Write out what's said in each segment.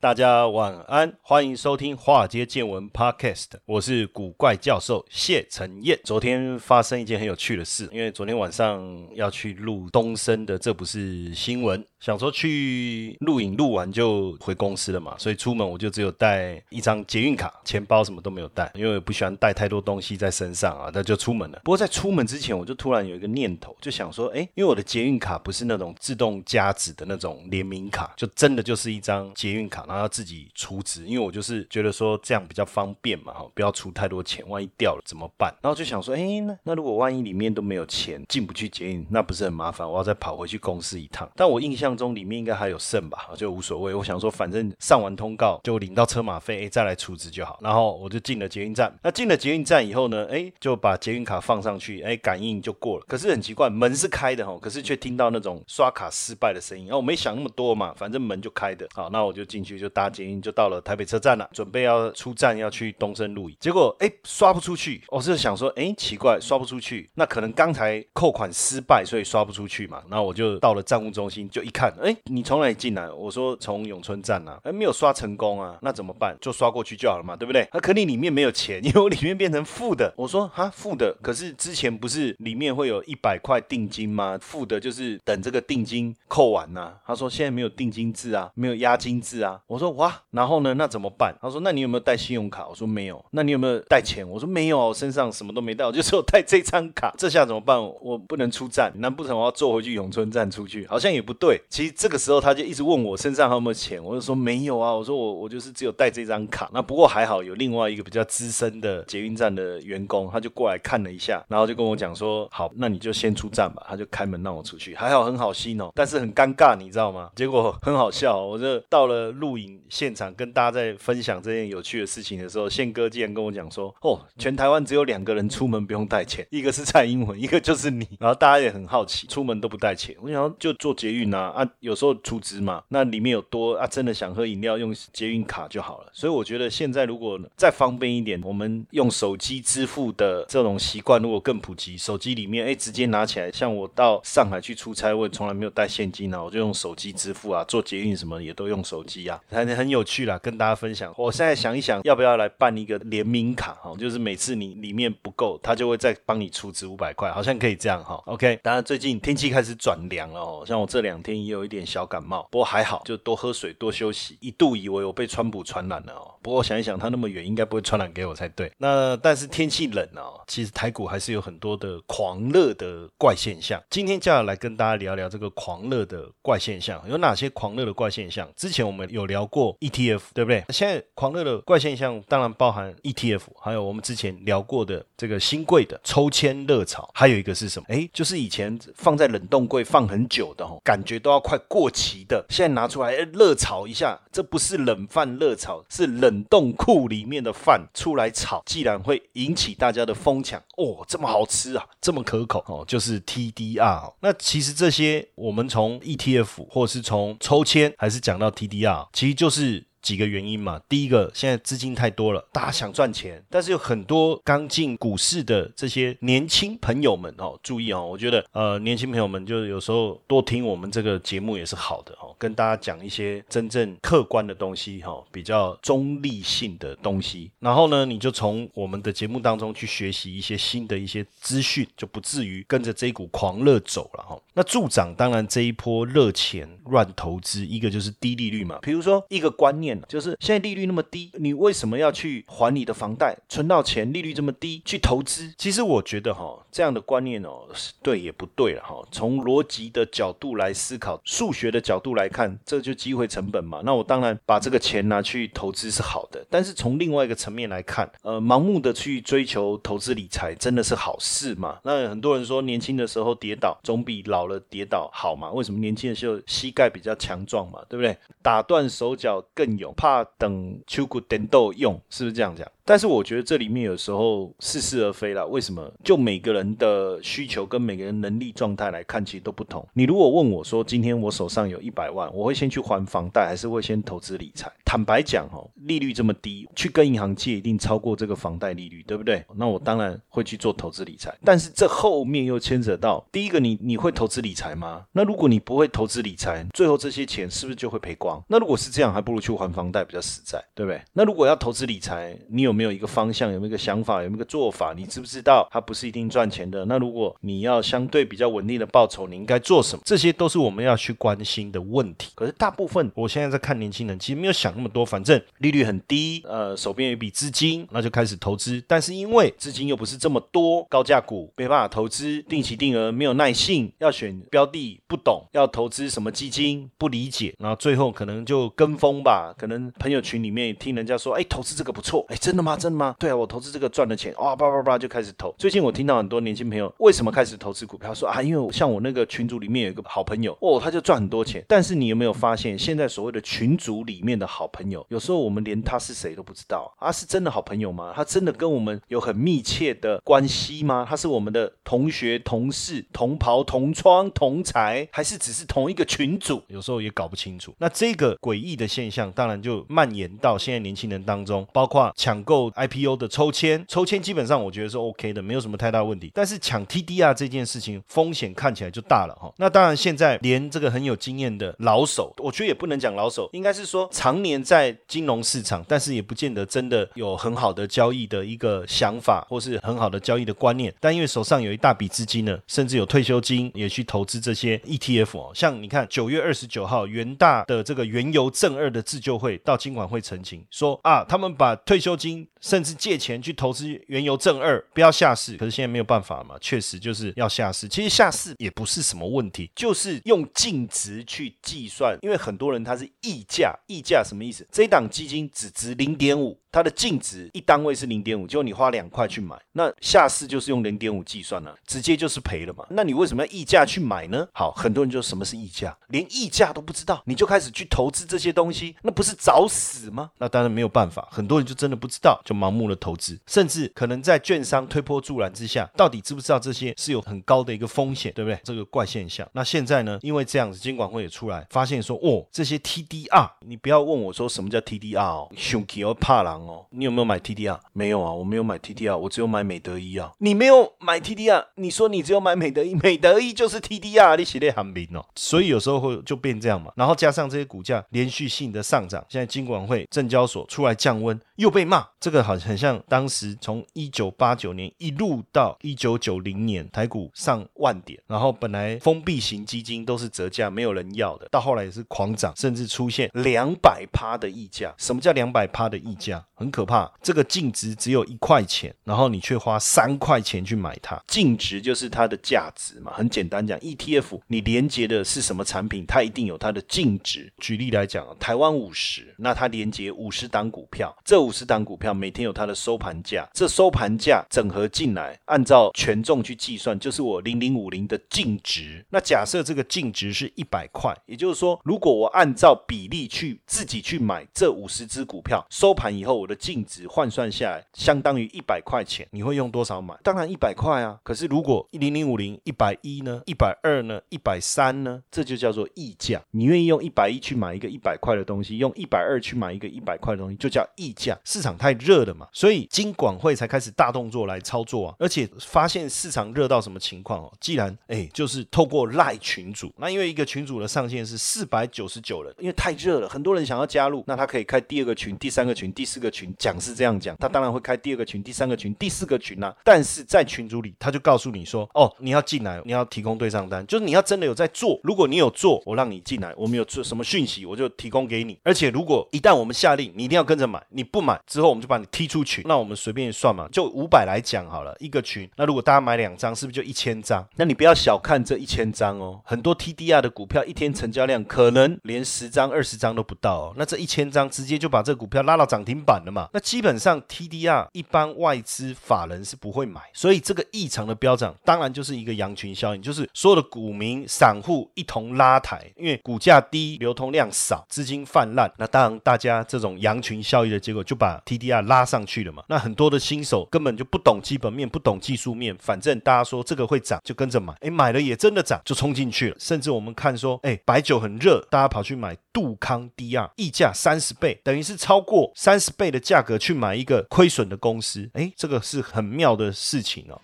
大家晚安，欢迎收听《华尔街见闻》Podcast，我是古怪教授谢承彦。昨天发生一件很有趣的事，因为昨天晚上要去录东升的，这不是新闻。想说去录影录完就回公司了嘛，所以出门我就只有带一张捷运卡，钱包什么都没有带，因为我不喜欢带太多东西在身上啊，那就出门了。不过在出门之前，我就突然有一个念头，就想说，哎，因为我的捷运卡不是那种自动加值的那种联名卡，就真的就是一张捷运卡，然后要自己储值，因为我就是觉得说这样比较方便嘛，哈，不要出太多钱，万一掉了怎么办？然后就想说，哎，那那如果万一里面都没有钱，进不去捷运，那不是很麻烦？我要再跑回去公司一趟。但我印象。中里面应该还有剩吧，就无所谓。我想说，反正上完通告就领到车马费，哎再来储值就好。然后我就进了捷运站。那进了捷运站以后呢，哎，就把捷运卡放上去，哎，感应就过了。可是很奇怪，门是开的哈，可是却听到那种刷卡失败的声音。然后我没想那么多嘛，反正门就开的。好，那我就进去就搭捷运，就到了台北车站了，准备要出站要去东升路。结果哎，刷不出去。我是想说，哎，奇怪，刷不出去，那可能刚才扣款失败，所以刷不出去嘛。那我就到了站务中心，就一看，哎，你从哪里进来？我说从永春站啊，哎，没有刷成功啊，那怎么办？就刷过去就好了嘛，对不对？那可你里面没有钱，因为我里面变成负的。我说哈，负的，可是之前不是里面会有一百块定金吗？负的就是等这个定金扣完呐。他说现在没有定金制啊，没有押金制啊。我说哇，然后呢，那怎么办？他说那你有没有带信用卡？我说没有。那你有没有带钱？我说没有，我身上什么都没带，我就只有带这张卡。这下怎么办？我不能出站，难不成我要坐回去永春站出去？好像也不对。其实这个时候他就一直问我身上还有没有钱，我就说没有啊。我说我我就是只有带这张卡。那不过还好有另外一个比较资深的捷运站的员工，他就过来看了一下，然后就跟我讲说好，那你就先出站吧。他就开门让我出去，还好很好心哦，但是很尴尬，你知道吗？结果很好笑，我就到了录影现场，跟大家在分享这件有趣的事情的时候，宪哥竟然跟我讲说哦，全台湾只有两个人出门不用带钱，一个是蔡英文，一个就是你。然后大家也很好奇，出门都不带钱，我想就坐捷运啊啊，有时候出值嘛，那里面有多啊，真的想喝饮料用捷运卡就好了。所以我觉得现在如果再方便一点，我们用手机支付的这种习惯如果更普及，手机里面哎直接拿起来，像我到上海去出差，我也从来没有带现金啊，我就用手机支付啊，做捷运什么也都用手机啊，很很有趣啦，跟大家分享。我现在想一想，要不要来办一个联名卡哈，就是每次你里面不够，他就会再帮你出值五百块，好像可以这样哈。OK，当然最近天气开始转凉了哦，像我这两天也有一点小感冒，不过还好，就多喝水，多休息。一度以为我被川普传染了哦，不过想一想，他那么远，应该不会传染给我才对。那但是天气冷哦，其实台股还是有很多的狂热的怪现象。今天就要来跟大家聊聊这个狂热的怪现象，有哪些狂热的怪现象？之前我们有聊聊过 ETF，对不对？现在狂热的怪现象当然包含 ETF，还有我们之前聊过的这个新贵的抽签热潮，还有一个是什么？哎，就是以前放在冷冻柜放很久的哦，感觉都要快过期的，现在拿出来热炒一下，这不是冷饭热炒，是冷冻库里面的饭出来炒，既然会引起大家的疯抢哦，这么好吃啊，这么可口哦，就是 TDR。那其实这些我们从 ETF 或是从抽签，还是讲到 TDR，其就是。几个原因嘛，第一个，现在资金太多了，大家想赚钱，但是有很多刚进股市的这些年轻朋友们哦，注意哦，我觉得呃，年轻朋友们就有时候多听我们这个节目也是好的哦，跟大家讲一些真正客观的东西哈，比较中立性的东西，然后呢，你就从我们的节目当中去学习一些新的一些资讯，就不至于跟着这一股狂热走了哈。那助长当然这一波热钱乱投资，一个就是低利率嘛，比如说一个观念。就是现在利率那么低，你为什么要去还你的房贷？存到钱，利率这么低，去投资？其实我觉得哈，这样的观念哦，是对也不对了哈。从逻辑的角度来思考，数学的角度来看，这就机会成本嘛。那我当然把这个钱拿去投资是好的，但是从另外一个层面来看，呃，盲目的去追求投资理财真的是好事嘛？那很多人说年轻的时候跌倒总比老了跌倒好嘛？为什么年轻的时候膝盖比较强壮嘛？对不对？打断手脚更用，怕等秋谷等豆用，是不是这样讲？但是我觉得这里面有时候似是而非啦。为什么？就每个人的需求跟每个人能力状态来看，其实都不同。你如果问我说，今天我手上有一百万，我会先去还房贷，还是会先投资理财？坦白讲，哦，利率这么低，去跟银行借一定超过这个房贷利率，对不对？那我当然会去做投资理财。但是这后面又牵扯到，第一个，你你会投资理财吗？那如果你不会投资理财，最后这些钱是不是就会赔光？那如果是这样，还不如去还房贷比较实在，对不对？那如果要投资理财，你有没有没有一个方向？有没有一个想法？有没有一个做法？你知不知道它不是一定赚钱的？那如果你要相对比较稳定的报酬，你应该做什么？这些都是我们要去关心的问题。可是大部分我现在在看年轻人，其实没有想。那么多，反正利率很低，呃，手边有一笔资金，那就开始投资。但是因为资金又不是这么多，高价股没办法投资，定期定额没有耐性，要选标的不懂，要投资什么基金不理解，然后最后可能就跟风吧。可能朋友群里面听人家说，哎，投资这个不错，哎，真的的吗？真的吗？对啊，我投资这个赚了钱，哇，叭叭叭就开始投。最近我听到很多年轻朋友为什么开始投资股票，说啊，因为像我那个群组里面有一个好朋友，哦，他就赚很多钱。但是你有没有发现，现在所谓的群组里面的好朋友，有时候我。们连他是谁都不知道，啊是真的好朋友吗？他真的跟我们有很密切的关系吗？他是我们的同学、同事、同袍、同窗、同才，还是只是同一个群组？有时候也搞不清楚。那这个诡异的现象，当然就蔓延到现在年轻人当中，包括抢购 IPO 的抽签，抽签基本上我觉得是 OK 的，没有什么太大问题。但是抢 TDR 这件事情，风险看起来就大了哈。那当然，现在连这个很有经验的老手，我觉得也不能讲老手，应该是说常年在金融。市场，但是也不见得真的有很好的交易的一个想法，或是很好的交易的观念。但因为手上有一大笔资金呢，甚至有退休金也去投资这些 ETF 哦。像你看，九月二十九号，元大的这个原油正二的自救会到金管会澄清说啊，他们把退休金甚至借钱去投资原油正二，不要下市。可是现在没有办法嘛，确实就是要下市。其实下市也不是什么问题，就是用净值去计算，因为很多人他是溢价，溢价什么意思？这一档基金只值零点五。它的净值一单位是零点五，就你花两块去买，那下市就是用零点五计算了，直接就是赔了嘛。那你为什么要溢价去买呢？好，很多人就什么是溢价，连溢价都不知道，你就开始去投资这些东西，那不是找死吗？那当然没有办法，很多人就真的不知道，就盲目的投资，甚至可能在券商推波助澜之下，到底知不知道这些是有很高的一个风险，对不对？这个怪现象。那现在呢？因为这样子，监管会也出来发现说，哦，这些 TDR，你不要问我说什么叫 TDR 哦，熊气哦，怕狼。哦，你有没有买 TDR？没有啊，我没有买 TDR，我只有买美德一啊。你没有买 TDR，你说你只有买美德一，美德一就是 TDR，你写的很明哦。所以有时候会就变这样嘛。然后加上这些股价连续性的上涨，现在金管会、证交所出来降温，又被骂。这个好像很像当时从一九八九年一路到一九九零年，台股上万点，然后本来封闭型基金都是折价，没有人要的，到后来也是狂涨，甚至出现两百趴的溢价。什么叫两百趴的溢价？很可怕，这个净值只有一块钱，然后你却花三块钱去买它，净值就是它的价值嘛。很简单讲，ETF 你连接的是什么产品，它一定有它的净值。举例来讲，台湾五十，那它连接五十档股票，这五五十档股票每天有它的收盘价，这收盘价整合进来，按照权重去计算，就是我零零五零的净值。那假设这个净值是一百块，也就是说，如果我按照比例去自己去买这五十只股票，收盘以后我。的净值换算下来相当于一百块钱，你会用多少买？当然一百块啊。可是如果一零零五零一百一呢？一百二呢？一百三呢？这就叫做溢价。你愿意用一百一去买一个一百块的东西，用一百二去买一个一百块的东西，就叫溢价。市场太热了嘛，所以金管会才开始大动作来操作啊，而且发现市场热到什么情况哦？既然哎，就是透过赖群主，那因为一个群主的上限是四百九十九人，因为太热了，很多人想要加入，那他可以开第二个群、第三个群、第四个群，讲是这样讲，他当然会开第二个群、第三个群、第四个群啊。但是在群组里，他就告诉你说，哦，你要进来，你要提供对账单，就是你要真的有在做，如果你有做，我让你进来，我们有做什么讯息，我就提供给你。而且如果一旦我们下令，你一定要跟着买，你不买之后，我们就把你踢出群。那我们随便算嘛，就五百来讲好了，一个群。那如果大家买两张，是不是就一千张？那你不要小看这一千张哦，很多 TDR 的股票一天成交量可能连十张、二十张都不到哦。那这一千张直接就把这股票拉到涨停板了嘛？那基本上 TDR 一般外资法人是不会买，所以这个异常的飙涨，当然就是一个羊群效应，就是所有的股民、散户一同拉抬，因为股价低、流通量少、资金泛滥，那当然大家这种羊群效应的结果就把 TDR 拉上去了嘛。那很多的新手根本就不懂基本面、不懂技术面，反正大家说这个会涨就跟着买，哎，买了也真的涨，就冲进去了。甚至我们看说，哎，白酒很热，大家跑去买杜康 DR，溢价三十倍，等于是超过三十倍的价格去买一个亏损的公司，哎，这个是很妙的事情哦。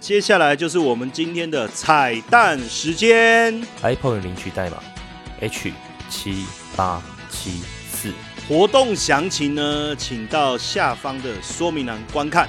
接下来就是我们今天的彩蛋时间，iPhone 领取代码 H 七八七四，活动详情呢，请到下方的说明栏观看。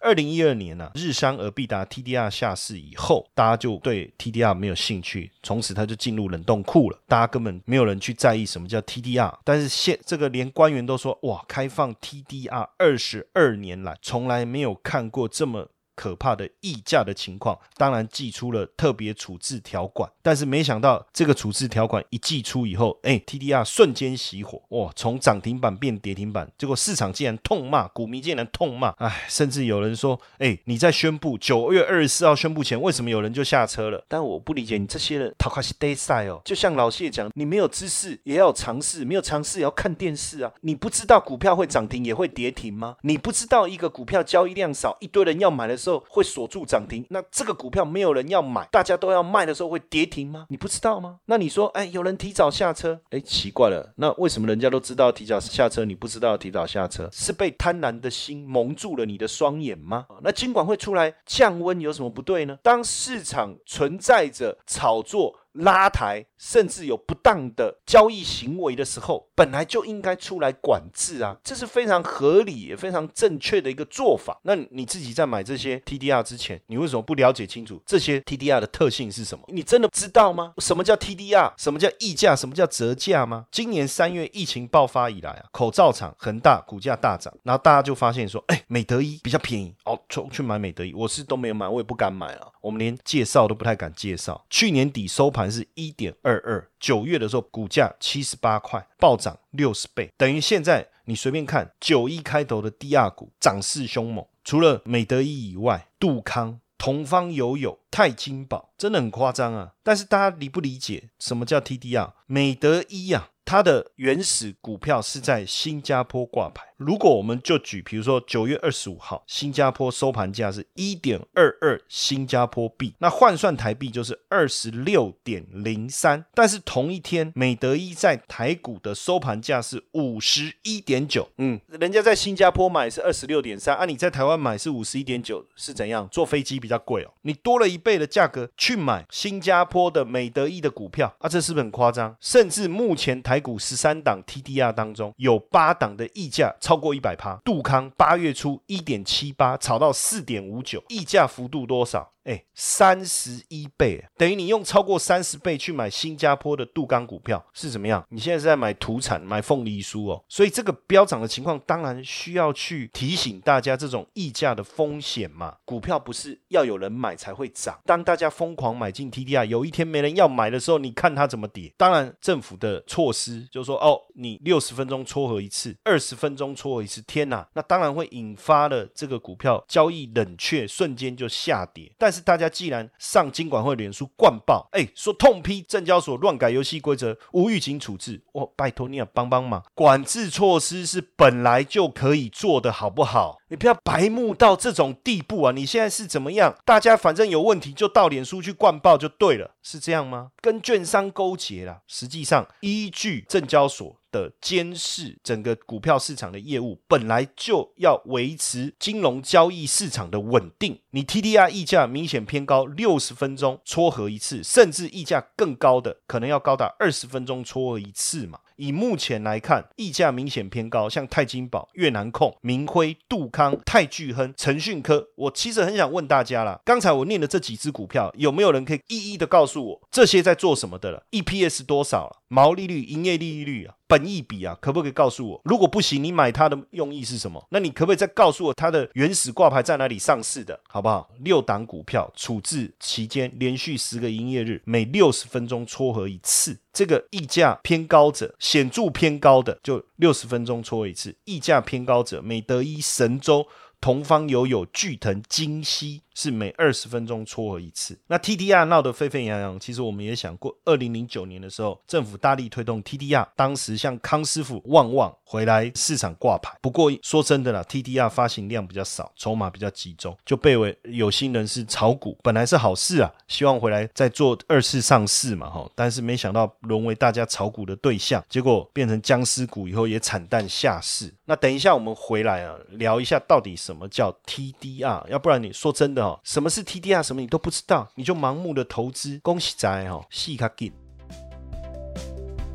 二零一二年呢，日商而必达 TDR 下市以后，大家就对 TDR 没有兴趣，从此它就进入冷冻库了。大家根本没有人去在意什么叫 TDR，但是现这个连官员都说，哇，开放 TDR 二十二年来，从来没有看过这么。可怕的溢价的情况，当然寄出了特别处置条款，但是没想到这个处置条款一寄出以后，哎，TDR 瞬间熄火，哇，从涨停板变跌停板，结果市场竟然痛骂，股民竟然痛骂，哎，甚至有人说，哎，你在宣布九月二十四号宣布前，为什么有人就下车了？但我不理解你这些人，他开始 day 哦，就像老谢讲，你没有知识也要有尝试，没有尝试也要看电视啊，你不知道股票会涨停也会跌停吗？你不知道一个股票交易量少，一堆人要买的会锁住涨停，那这个股票没有人要买，大家都要卖的时候会跌停吗？你不知道吗？那你说，哎，有人提早下车，哎，奇怪了，那为什么人家都知道提早下车，你不知道提早下车？是被贪婪的心蒙住了你的双眼吗？那尽管会出来降温，有什么不对呢？当市场存在着炒作。拉抬甚至有不当的交易行为的时候，本来就应该出来管制啊，这是非常合理也非常正确的一个做法。那你自己在买这些 TDR 之前，你为什么不了解清楚这些 TDR 的特性是什么？你真的知道吗？什么叫 TDR？什么叫溢价？什么叫折价吗？今年三月疫情爆发以来啊，口罩厂恒大股价大涨，然后大家就发现说，哎，美德一比较便宜哦，冲去买美德一。我是都没有买，我也不敢买了，我们连介绍都不太敢介绍。去年底收盘。是一点二二，九月的时候股价七十八块，暴涨六十倍，等于现在你随便看九一开头的第二股涨势凶猛，除了美德一以外，杜康、同方友友、泰金宝，真的很夸张啊！但是大家理不理解什么叫 TDR？美德一啊，它的原始股票是在新加坡挂牌。如果我们就举，比如说九月二十五号，新加坡收盘价是一点二二新加坡币，那换算台币就是二十六点零三。但是同一天，美德一在台股的收盘价是五十一点九，嗯，人家在新加坡买是二十六点三，啊，你在台湾买是五十一点九，是怎样？坐飞机比较贵哦，你多了一倍的价格去买新加坡的美德一的股票，啊，这是不是很夸张？甚至目前台股十三档 TDR 当中，有八档的溢价。超过一百趴，杜康八月初一点七八炒到四点五九，溢价幅度多少？哎，三十一倍，等于你用超过三十倍去买新加坡的杜钢股票是怎么样？你现在是在买土产、买凤梨酥哦。所以这个飙涨的情况，当然需要去提醒大家这种溢价的风险嘛。股票不是要有人买才会涨，当大家疯狂买进 TDR，有一天没人要买的时候，你看它怎么跌。当然，政府的措施就是说，哦，你六十分钟撮合一次，二十分钟撮合一次，天哪，那当然会引发了这个股票交易冷却，瞬间就下跌。但是是大家既然上金管会脸书灌爆，哎，说痛批证交所乱改游戏规则，无预警处置，我拜托你要帮帮忙，管制措施是本来就可以做的，好不好？你不要白目到这种地步啊！你现在是怎么样？大家反正有问题就到脸书去灌爆就对了，是这样吗？跟券商勾结啦，实际上依据证交所。的监视整个股票市场的业务，本来就要维持金融交易市场的稳定。你 TDR 溢价明显偏高，六十分钟撮合一次，甚至溢价更高的，可能要高达二十分钟撮合一次嘛？以目前来看，溢价明显偏高，像泰金宝、越南控、明辉、杜康、泰聚亨、腾讯科，我其实很想问大家啦，刚才我念的这几只股票，有没有人可以一一的告诉我这些在做什么的了？EPS 多少了？毛利率、营业利率啊？本益比啊，可不可以告诉我？如果不行，你买它的用意是什么？那你可不可以再告诉我它的原始挂牌在哪里上市的，好不好？六档股票处置期间连续十个营业日，每六十分钟撮合一次。这个溢价偏高者，显著偏高的就六十分钟撮合一次；溢价偏高者，美德一、神州、同方、友友、巨腾、金溪。是每二十分钟撮合一次。那 TDR 闹得沸沸扬扬，其实我们也想过，二零零九年的时候，政府大力推动 TDR，当时像康师傅、旺旺回来市场挂牌。不过说真的啦，TDR 发行量比较少，筹码比较集中，就被为有心人士炒股。本来是好事啊，希望回来再做二次上市嘛，哈。但是没想到沦为大家炒股的对象，结果变成僵尸股以后也惨淡下市。那等一下我们回来啊，聊一下到底什么叫 TDR，要不然你说真的。什么是 TDR？什么你都不知道，你就盲目的投资，恭喜仔哦，细卡进。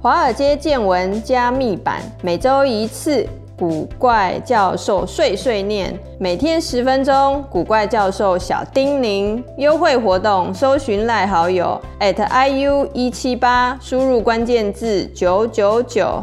华尔街见闻加密版，每周一次，古怪教授碎碎念，每天十分钟，古怪教授小叮咛，优惠活动，搜寻赖好友 at iu 一七八，输入关键字九九九。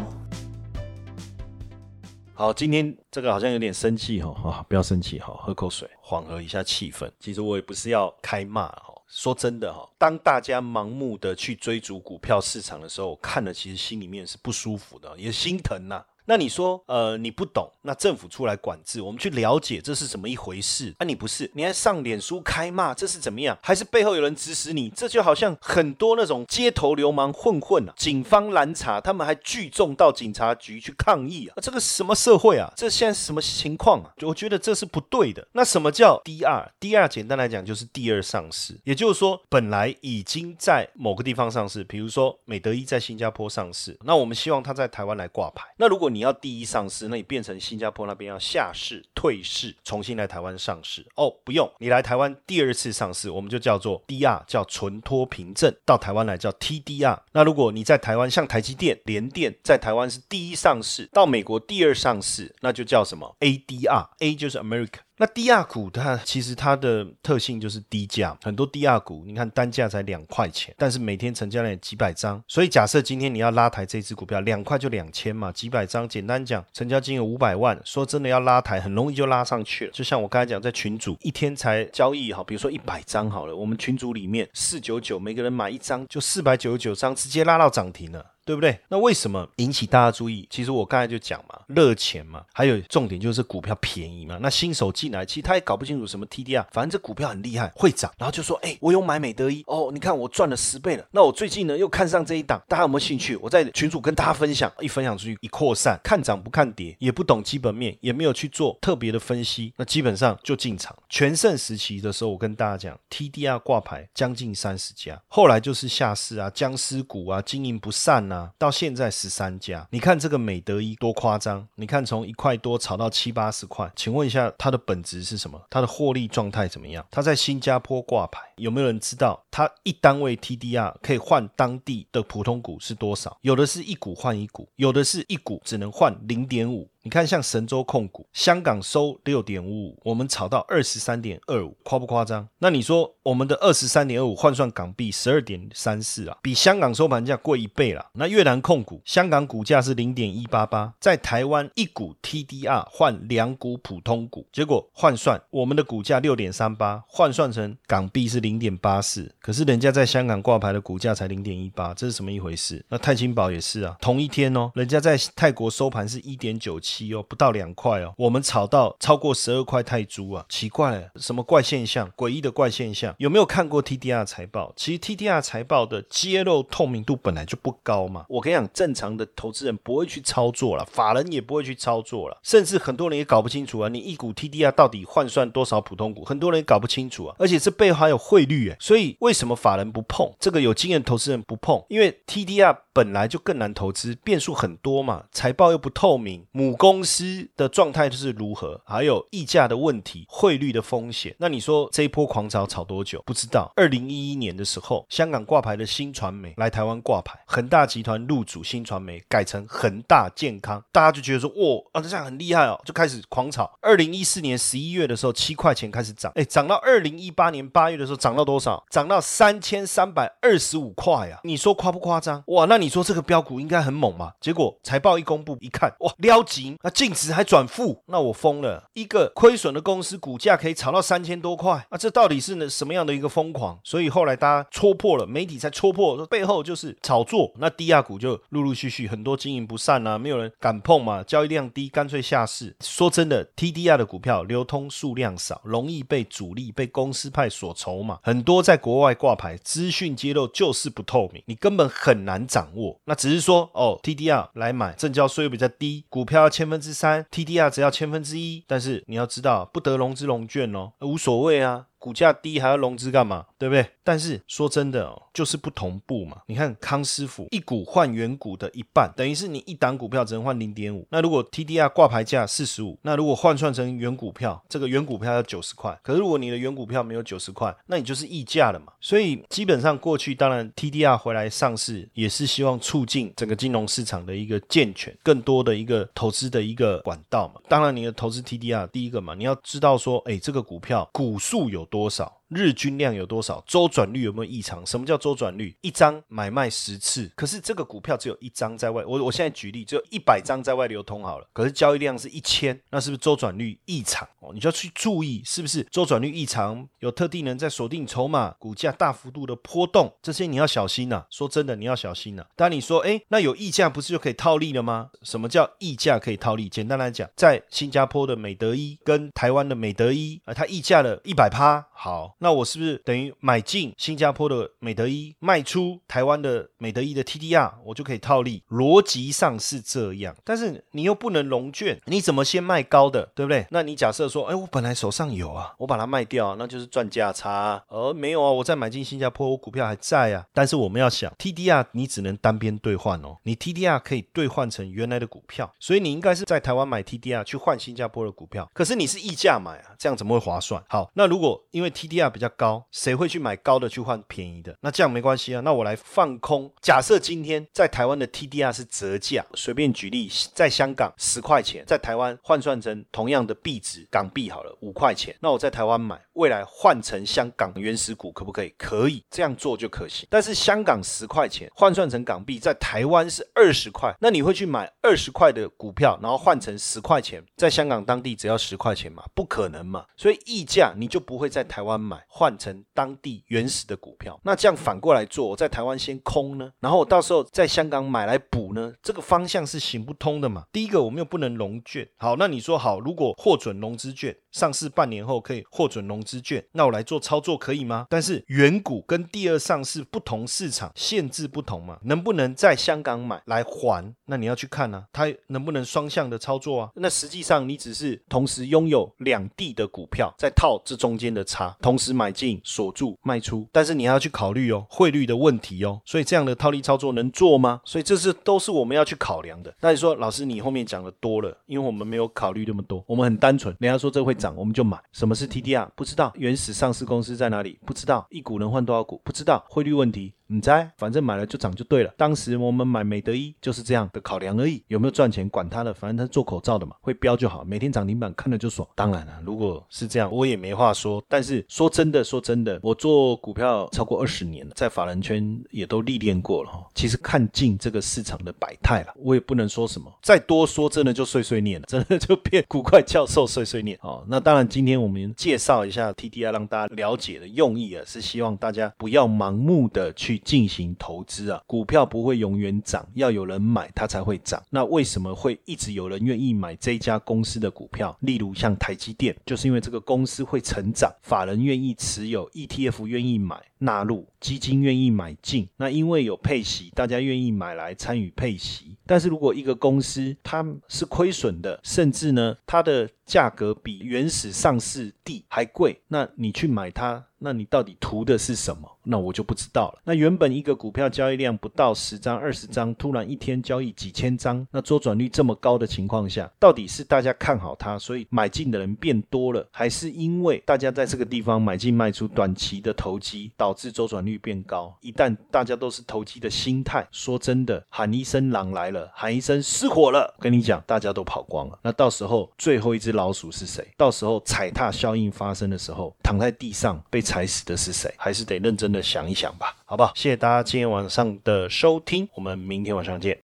好，今天这个好像有点生气哈，啊，不要生气哈，喝口水，缓和一下气氛。其实我也不是要开骂哈，说真的哈，当大家盲目的去追逐股票市场的时候，看了其实心里面是不舒服的，也心疼呐。那你说，呃，你不懂，那政府出来管制，我们去了解这是怎么一回事？啊，你不是，你还上脸书开骂，这是怎么样？还是背后有人指使你？这就好像很多那种街头流氓混混啊，警方拦查，他们还聚众到警察局去抗议啊，这个什么社会啊？这现在是什么情况啊？我觉得这是不对的。那什么叫第二？第二简单来讲就是第二上市，也就是说本来已经在某个地方上市，比如说美德一在新加坡上市，那我们希望它在台湾来挂牌。那如果你你要第一上市，那你变成新加坡那边要下市退市，重新来台湾上市哦，不用你来台湾第二次上市，我们就叫做 DR，叫存托凭证，到台湾来叫 TDR。那如果你在台湾像台积电、联电在台湾是第一上市，到美国第二上市，那就叫什么 ADR，A 就是 America。那低价股它其实它的特性就是低价，很多低价股你看单价才两块钱，但是每天成交量几百张，所以假设今天你要拉抬这只股票，两块就两千嘛，几百张，简单讲，成交金额五百万，说真的要拉抬很容易就拉上去了。就像我刚才讲，在群组一天才交易好，比如说一百张好了，我们群组里面四九九，每个人买一张就四百九十九张，直接拉到涨停了。对不对？那为什么引起大家注意？其实我刚才就讲嘛，热钱嘛，还有重点就是股票便宜嘛。那新手进来，其实他也搞不清楚什么 TDR，反正这股票很厉害，会涨，然后就说：“哎，我有买美德一哦，你看我赚了十倍了。”那我最近呢又看上这一档，大家有没有兴趣？我在群主跟大家分享，一分享出去一扩散，看涨不看跌，也不懂基本面，也没有去做特别的分析，那基本上就进场。全盛时期的时候，我跟大家讲，TDR 挂牌将近三十家，后来就是下市啊，僵尸股啊，经营不善到现在十三家，你看这个美德一多夸张！你看从一块多炒到七八十块，请问一下它的本质是什么？它的获利状态怎么样？它在新加坡挂牌，有没有人知道它一单位 TDR 可以换当地的普通股是多少？有的是一股换一股，有的是一股只能换零点五。你看，像神州控股，香港收六点五五，我们炒到二十三点二五，夸不夸张？那你说我们的二十三点二五换算港币十二点三四啊，比香港收盘价贵一倍了。那越南控股，香港股价是零点一八八，在台湾一股 TDR 换两股普通股，结果换算我们的股价六点三八，换算成港币是零点八四，可是人家在香港挂牌的股价才零点一八，这是什么一回事？那泰清宝也是啊，同一天哦，人家在泰国收盘是一点九七。七哦，不到两块哦，我们炒到超过十二块泰铢啊，奇怪，什么怪现象？诡异的怪现象？有没有看过 TDR 财报？其实 TDR 财报的揭露透明度本来就不高嘛。我跟你讲，正常的投资人不会去操作了，法人也不会去操作了，甚至很多人也搞不清楚啊，你一股 TDR 到底换算多少普通股？很多人也搞不清楚啊，而且这背后还有汇率哎，所以为什么法人不碰？这个有经验投资人不碰，因为 TDR 本来就更难投资，变数很多嘛，财报又不透明，母公司的状态就是如何，还有溢价的问题、汇率的风险。那你说这一波狂潮炒多久？不知道。二零一一年的时候，香港挂牌的新传媒来台湾挂牌，恒大集团入主新传媒，改成恒大健康，大家就觉得说，哇，啊这样很厉害哦，就开始狂炒。二零一四年十一月的时候，七块钱开始涨，哎，涨到二零一八年八月的时候，涨到多少？涨到三千三百二十五块啊！你说夸不夸张？哇，那你说这个标股应该很猛嘛？结果财报一公布，一看，哇，撩急那净值还转负，那我疯了。一个亏损的公司股价可以炒到三千多块，啊，这到底是呢什么样的一个疯狂？所以后来大家戳破了，媒体才戳破背后就是炒作。那低价股就陆陆续续很多经营不善啊，没有人敢碰嘛，交易量低，干脆下市。说真的，TDR 的股票流通数量少，容易被主力、被公司派所筹码，很多在国外挂牌，资讯揭露就是不透明，你根本很难掌握。那只是说哦，TDR 来买，证交税又比较低，股票要千分之三，TDR 只要千分之一，但是你要知道，不得融资融券哦，无所谓啊。股价低还要融资干嘛？对不对？但是说真的哦，就是不同步嘛。你看康师傅一股换原股的一半，等于是你一档股票只能换零点五。那如果 TDR 挂牌价四十五，那如果换算成原股票，这个原股票要九十块。可是如果你的原股票没有九十块，那你就是溢价了嘛。所以基本上过去当然 TDR 回来上市也是希望促进整个金融市场的一个健全，更多的一个投资的一个管道嘛。当然你的投资 TDR 第一个嘛，你要知道说，哎，这个股票股数有。多少？日均量有多少？周转率有没有异常？什么叫周转率？一张买卖十次，可是这个股票只有一张在外。我我现在举例，只有一百张在外流通好了，可是交易量是一千，那是不是周转率异常？哦，你就要去注意，是不是周转率异常？有特定人在锁定筹码，股价大幅度的波动，这些你要小心呐。说真的，你要小心呐。当你说，哎，那有溢价不是就可以套利了吗？什么叫溢价可以套利？简单来讲，在新加坡的美德一跟台湾的美德一啊，它溢价了一百趴，好。那我是不是等于买进新加坡的美德一，卖出台湾的美德一的 TDR，我就可以套利？逻辑上是这样，但是你又不能融券，你怎么先卖高的，对不对？那你假设说，哎，我本来手上有啊，我把它卖掉，那就是赚价差。而没有啊，我再买进新加坡，我股票还在啊。但是我们要想，TDR 你只能单边兑换哦，你 TDR 可以兑换成原来的股票，所以你应该是在台湾买 TDR 去换新加坡的股票。可是你是溢价买啊，这样怎么会划算？好，那如果因为 TDR 比较高，谁会去买高的去换便宜的？那这样没关系啊。那我来放空。假设今天在台湾的 TDR 是折价，随便举例，在香港十块钱，在台湾换算成同样的币值港币好了，五块钱。那我在台湾买，未来换成香港原始股可不可以？可以，这样做就可行。但是香港十块钱换算成港币，在台湾是二十块，那你会去买二十块的股票，然后换成十块钱，在香港当地只要十块钱嘛？不可能嘛？所以溢价你就不会在台湾买。换成当地原始的股票，那这样反过来做，我在台湾先空呢，然后我到时候在香港买来补呢，这个方向是行不通的嘛？第一个我们又不能融券，好，那你说好，如果获准融资券。上市半年后可以获准融资券，那我来做操作可以吗？但是原股跟第二上市不同市场限制不同嘛，能不能在香港买来还？那你要去看呢，它能不能双向的操作啊？那实际上你只是同时拥有两地的股票，在套这中间的差，同时买进锁住卖出，但是你还要去考虑哦汇率的问题哦，所以这样的套利操作能做吗？所以这是都是我们要去考量的。那你说老师你后面讲的多了，因为我们没有考虑那么多，我们很单纯，人家说这会。涨我们就买，什么是 TDR？不知道，原始上市公司在哪里？不知道，一股能换多少股？不知道，汇率问题。你猜，反正买了就涨就对了。当时我们买美德一就是这样的考量而已，有没有赚钱管他的，反正他做口罩的嘛，会标就好，每天涨停板看了就爽。当然了，如果是这样，我也没话说。但是说真的，说真的，我做股票超过二十年了，在法人圈也都历练过了哈。其实看尽这个市场的百态了，我也不能说什么，再多说真的就碎碎念了，真的就变古怪教授碎碎念哦。那当然，今天我们介绍一下 TDI，让大家了解的用意啊，是希望大家不要盲目的去。进行投资啊。股票不会永远涨，要有人买它才会涨。那为什么会一直有人愿意买这家公司的股票？例如像台积电，就是因为这个公司会成长，法人愿意持有，ETF 愿意买。纳入基金愿意买进，那因为有配息，大家愿意买来参与配息。但是如果一个公司它是亏损的，甚至呢它的价格比原始上市地还贵，那你去买它，那你到底图的是什么？那我就不知道了。那原本一个股票交易量不到十张、二十张，突然一天交易几千张，那周转率这么高的情况下，到底是大家看好它，所以买进的人变多了，还是因为大家在这个地方买进卖出短期的投机，导致周转率变高？一旦大家都是投机的心态，说真的，喊一声狼来了，喊一声失火了，跟你讲，大家都跑光了。那到时候最后一只老鼠是谁？到时候踩踏效应发生的时候，躺在地上被踩死的是谁？还是得认真的。想一想吧，好不好？谢谢大家今天晚上的收听，我们明天晚上见。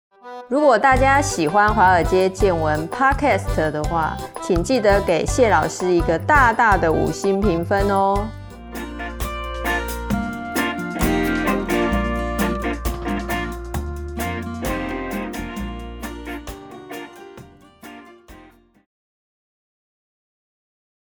如果大家喜欢华尔街见闻 Podcast 的话，请记得给谢老师一个大大的五星评分哦。